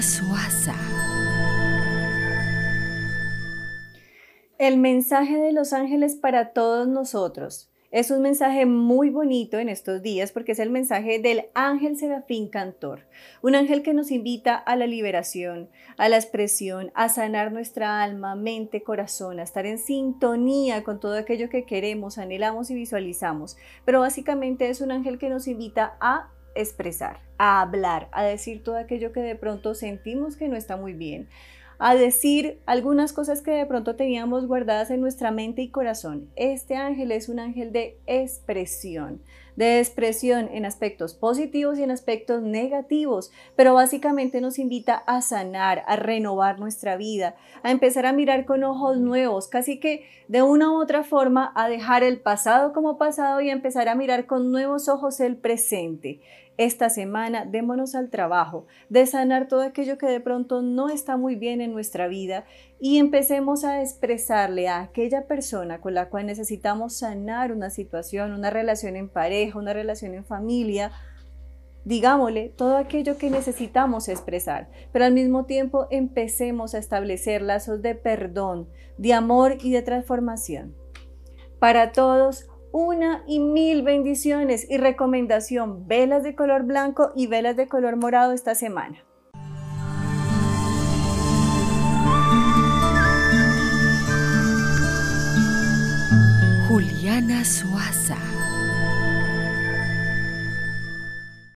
Suaza. El mensaje de los ángeles para todos nosotros. Es un mensaje muy bonito en estos días porque es el mensaje del ángel serafín cantor, un ángel que nos invita a la liberación, a la expresión, a sanar nuestra alma, mente, corazón, a estar en sintonía con todo aquello que queremos, anhelamos y visualizamos. Pero básicamente es un ángel que nos invita a expresar, a hablar, a decir todo aquello que de pronto sentimos que no está muy bien, a decir algunas cosas que de pronto teníamos guardadas en nuestra mente y corazón. Este ángel es un ángel de expresión, de expresión en aspectos positivos y en aspectos negativos, pero básicamente nos invita a sanar, a renovar nuestra vida, a empezar a mirar con ojos nuevos, casi que de una u otra forma a dejar el pasado como pasado y a empezar a mirar con nuevos ojos el presente esta semana démonos al trabajo de sanar todo aquello que de pronto no está muy bien en nuestra vida y empecemos a expresarle a aquella persona con la cual necesitamos sanar una situación, una relación en pareja, una relación en familia, digámosle todo aquello que necesitamos expresar, pero al mismo tiempo empecemos a establecer lazos de perdón, de amor y de transformación. Para todos, una y mil bendiciones y recomendación, velas de color blanco y velas de color morado esta semana. Juliana Suaza.